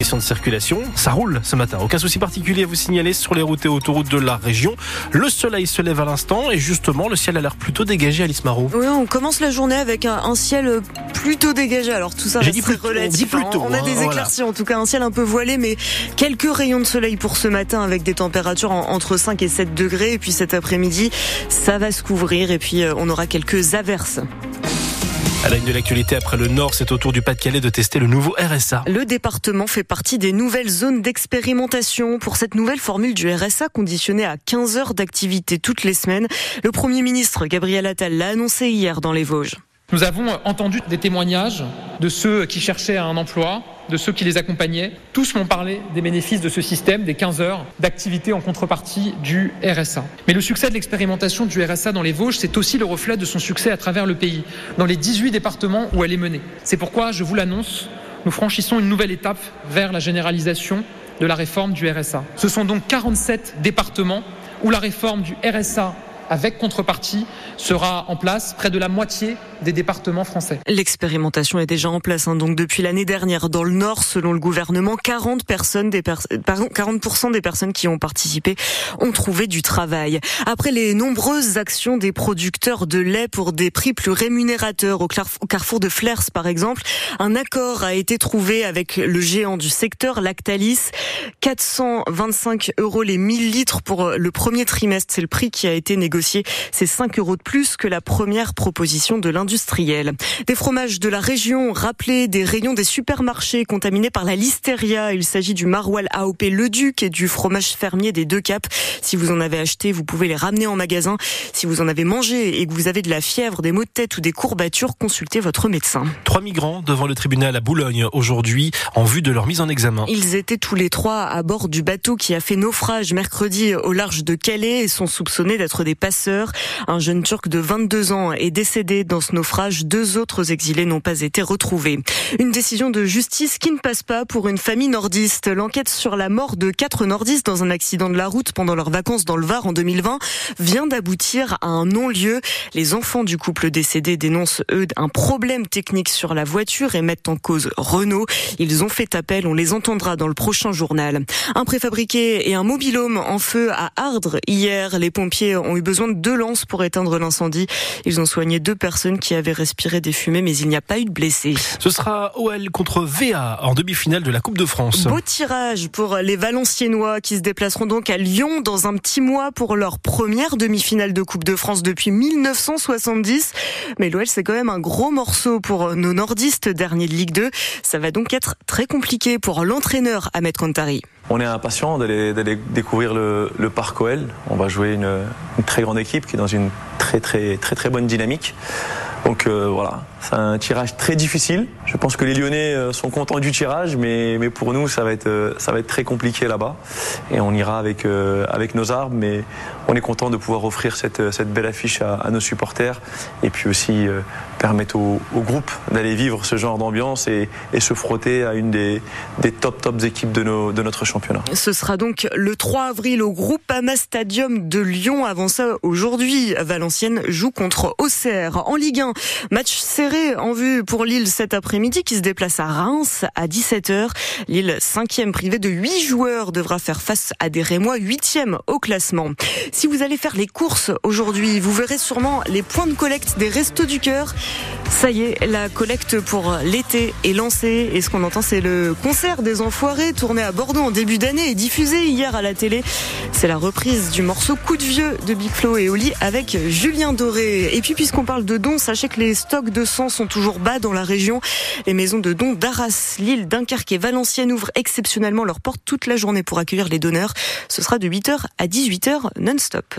Question de circulation, ça roule ce matin. Aucun souci particulier à vous signaler sur les routes et autoroutes de la région. Le soleil se lève à l'instant et justement, le ciel a l'air plutôt dégagé à l'Ismaro. Oui, on commence la journée avec un, un ciel plutôt dégagé. Alors tout ça reste plutôt, relatif. on dit plutôt, on a hein, des voilà. éclaircies, en tout cas un ciel un peu voilé, mais quelques rayons de soleil pour ce matin avec des températures en- entre 5 et 7 degrés. Et puis cet après-midi, ça va se couvrir et puis euh, on aura quelques averses. À la une de l'actualité, après le Nord, c'est au tour du Pas-de-Calais de tester le nouveau RSA. Le département fait partie des nouvelles zones d'expérimentation pour cette nouvelle formule du RSA conditionnée à 15 heures d'activité toutes les semaines. Le Premier ministre Gabriel Attal l'a annoncé hier dans les Vosges. Nous avons entendu des témoignages de ceux qui cherchaient un emploi, de ceux qui les accompagnaient. Tous m'ont parlé des bénéfices de ce système, des 15 heures d'activité en contrepartie du RSA. Mais le succès de l'expérimentation du RSA dans les Vosges, c'est aussi le reflet de son succès à travers le pays, dans les 18 départements où elle est menée. C'est pourquoi, je vous l'annonce, nous franchissons une nouvelle étape vers la généralisation de la réforme du RSA. Ce sont donc 47 départements où la réforme du RSA avec contrepartie sera en place près de la moitié des départements français. L'expérimentation est déjà en place, hein, donc depuis l'année dernière. Dans le Nord, selon le gouvernement, 40 personnes, pers- pardon, 40% des personnes qui ont participé ont trouvé du travail. Après les nombreuses actions des producteurs de lait pour des prix plus rémunérateurs au au carrefour de Flers, par exemple, un accord a été trouvé avec le géant du secteur, Lactalis. 425 euros les 1000 litres pour le premier trimestre. C'est le prix qui a été négocié. C'est 5 euros de plus que la première proposition de l'industriel. Des fromages de la région rappelés des rayons des supermarchés contaminés par la listeria. Il s'agit du maroilles AOP Le Duc et du fromage fermier des Deux Caps. Si vous en avez acheté, vous pouvez les ramener en magasin. Si vous en avez mangé et que vous avez de la fièvre, des maux de tête ou des courbatures, consultez votre médecin. Trois migrants devant le tribunal à Boulogne aujourd'hui en vue de leur mise en examen. Ils étaient tous les trois à bord du bateau qui a fait naufrage mercredi au large de Calais et sont soupçonnés d'être des Un jeune Turc de 22 ans est décédé dans ce naufrage. Deux autres exilés n'ont pas été retrouvés. Une décision de justice qui ne passe pas pour une famille nordiste. L'enquête sur la mort de quatre nordistes dans un accident de la route pendant leurs vacances dans le Var en 2020 vient d'aboutir à un non-lieu. Les enfants du couple décédé dénoncent, eux, un problème technique sur la voiture et mettent en cause Renault. Ils ont fait appel, on les entendra dans le prochain journal. Un préfabriqué et un mobilhome en feu à Ardres. Hier, les pompiers ont eu besoin de deux lances pour éteindre l'incendie. Ils ont soigné deux personnes qui avaient respiré des fumées, mais il n'y a pas eu de blessés. Ce sera OL contre VA en demi-finale de la Coupe de France. Beau tirage pour les Valenciennois qui se déplaceront donc à Lyon dans un petit mois pour leur première demi-finale de Coupe de France depuis 1970. Mais l'OL, c'est quand même un gros morceau pour nos nordistes, derniers de Ligue 2. Ça va donc être très compliqué pour l'entraîneur Ahmed Kantari. On est impatient d'aller découvrir le, parc OL. On va jouer une, très grande équipe qui est dans une très très très bonne dynamique. Donc euh, voilà, c'est un tirage très difficile. Je pense que les Lyonnais euh, sont contents du tirage, mais, pour nous ça va être euh, ça va être très compliqué là-bas. Et on ira avec nos armes, mais on est content de pouvoir offrir cette belle affiche à, nos supporters et puis aussi permettre au, au groupe d'aller vivre ce genre d'ambiance et, et se frotter à une des des top tops équipes de nos de notre championnat. Ce sera donc le 3 avril au Groupama Stadium de Lyon. Avant ça, aujourd'hui, Valenciennes joue contre Auxerre en Ligue 1. Match serré en vue pour Lille cet après-midi qui se déplace à Reims à 17h. Lille, cinquième privé de 8 joueurs, devra faire face à des Rémois, huitième au classement. Si vous allez faire les courses aujourd'hui, vous verrez sûrement les points de collecte des Restos du Cœur. Ça y est, la collecte pour l'été est lancée et ce qu'on entend c'est le concert des Enfoirés tourné à Bordeaux en début d'année et diffusé hier à la télé. C'est la reprise du morceau Coup de vieux de Big Flo et Oli avec Julien Doré. Et puis puisqu'on parle de dons, sachez que les stocks de sang sont toujours bas dans la région. Les maisons de dons d'Arras, Lille, Dunkerque et Valenciennes ouvrent exceptionnellement leurs portes toute la journée pour accueillir les donneurs. Ce sera de 8h à 18h non-stop.